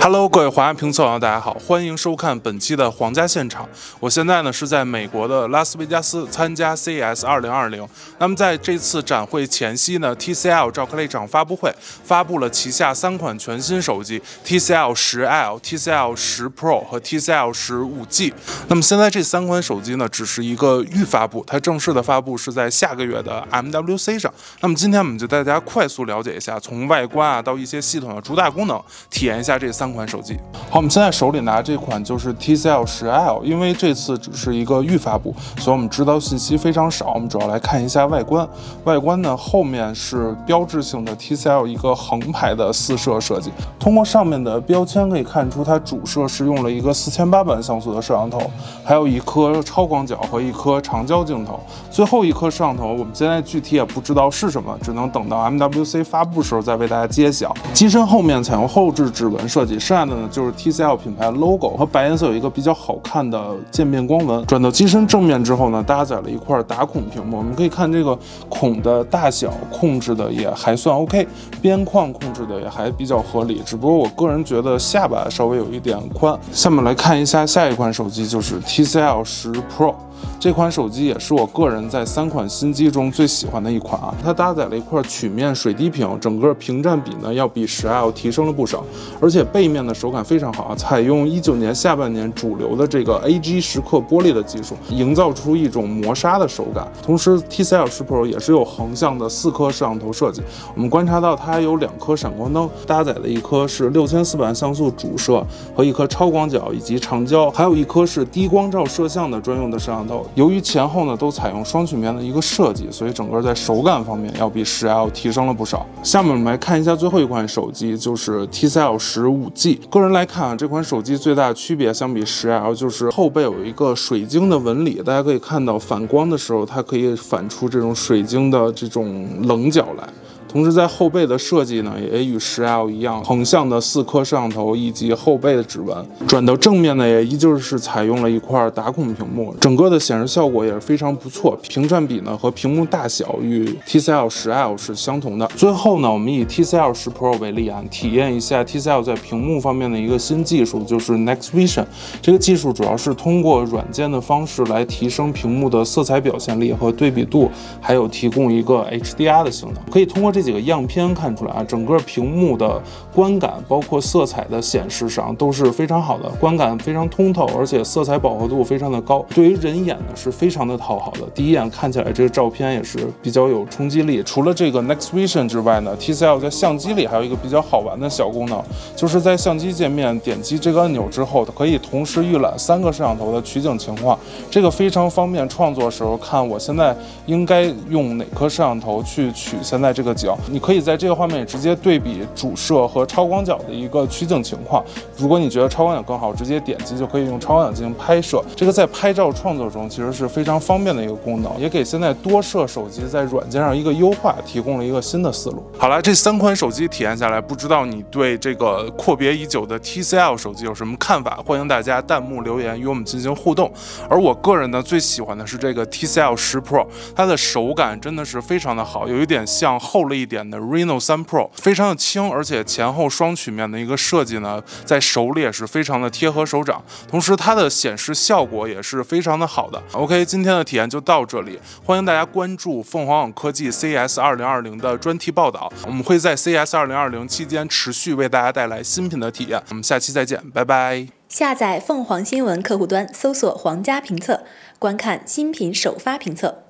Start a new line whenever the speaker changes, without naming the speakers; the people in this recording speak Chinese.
Hello，各位皇家评测网友，大家好，欢迎收看本期的皇家现场。我现在呢是在美国的拉斯维加斯参加 CES 2020。那么在这次展会前夕呢，TCL 召开了一场发布会，发布了旗下三款全新手机 TCL 10L、TCL 10 Pro 和 TCL 10 5G。那么现在这三款手机呢只是一个预发布，它正式的发布是在下个月的 MWC 上。那么今天我们就带大家快速了解一下，从外观啊到一些系统的主打功能，体验一下这三。三款手机，好，我们现在手里拿这款就是 TCL 十 L，因为这次只是一个预发布，所以我们知道信息非常少。我们主要来看一下外观，外观呢后面是标志性的 TCL 一个横排的四摄设计。通过上面的标签可以看出，它主摄是用了一个四千八百万像素的摄像头，还有一颗超广角和一颗长焦镜头。最后一颗摄像头，我们现在具体也不知道是什么，只能等到 MWC 发布时候再为大家揭晓。机身后面采用后置指纹设计。剩下的呢就是 TCL 品牌 logo 和白颜色有一个比较好看的渐变光纹。转到机身正面之后呢，搭载了一块打孔屏幕。我们可以看这个孔的大小控制的也还算 OK，边框控制的也还比较合理。只不过我个人觉得下巴稍微有一点宽。下面来看一下下一款手机，就是 TCL 十 Pro。这款手机也是我个人在三款新机中最喜欢的一款啊！它搭载了一块曲面水滴屏，整个屏占比呢要比十 L 提升了不少，而且背面的手感非常好啊！采用一九年下半年主流的这个 AG 时刻玻璃的技术，营造出一种磨砂的手感。同时，TCL 十 Pro 也是有横向的四颗摄像头设计，我们观察到它有两颗闪光灯，搭载的一颗是六千四百万像素主摄和一颗超广角以及长焦，还有一颗是低光照摄像的专用的摄像头头。由于前后呢都采用双曲面的一个设计，所以整个在手感方面要比十 L 提升了不少。下面我们来看一下最后一款手机，就是 TCL 十五 G。个人来看啊，这款手机最大的区别相比十 L 就是后背有一个水晶的纹理，大家可以看到反光的时候，它可以反出这种水晶的这种棱角来。同时，在后背的设计呢，也与十 L 一样，横向的四颗摄像头以及后背的指纹。转到正面呢，也依旧是采用了一块打孔屏幕，整个的显示效果也是非常不错。屏占比呢和屏幕大小与 TCL 十 L 是相同的。最后呢，我们以 TCL 十 Pro 为例啊，体验一下 TCL 在屏幕方面的一个新技术，就是 Next Vision。这个技术主要是通过软件的方式来提升屏幕的色彩表现力和对比度，还有提供一个 HDR 的性能。可以通过这这几个样片看出来啊，整个屏幕的观感，包括色彩的显示上都是非常好的，观感非常通透，而且色彩饱和度非常的高，对于人眼呢是非常的讨好的。第一眼看起来这个照片也是比较有冲击力。除了这个 Next Vision 之外呢，TCL 在相机里还有一个比较好玩的小功能，就是在相机界面点击这个按钮之后，可以同时预览三个摄像头的取景情况，这个非常方便创作时候看我现在应该用哪颗摄像头去取现在这个景，你。可以在这个画面直接对比主摄和超广角的一个取景情况。如果你觉得超广角更好，直接点击就可以用超广角进行拍摄。这个在拍照创作中其实是非常方便的一个功能，也给现在多摄手机在软件上一个优化提供了一个新的思路。好了，这三款手机体验下来，不知道你对这个阔别已久的 TCL 手机有什么看法？欢迎大家弹幕留言与我们进行互动。而我个人呢，最喜欢的是这个 TCL 十 Pro，它的手感真的是非常的好，有一点像厚了一点的。Reno 3 Pro 非常的轻，而且前后双曲面的一个设计呢，在手里也是非常的贴合手掌，同时它的显示效果也是非常的好的。OK，今天的体验就到这里，欢迎大家关注凤凰网科技 CS 2020的专题报道，我们会在 CS 2020期间持续为大家带来新品的体验。我们下期再见，拜拜。
下载凤凰新闻客户端，搜索“皇家评测”，观看新品首发评测。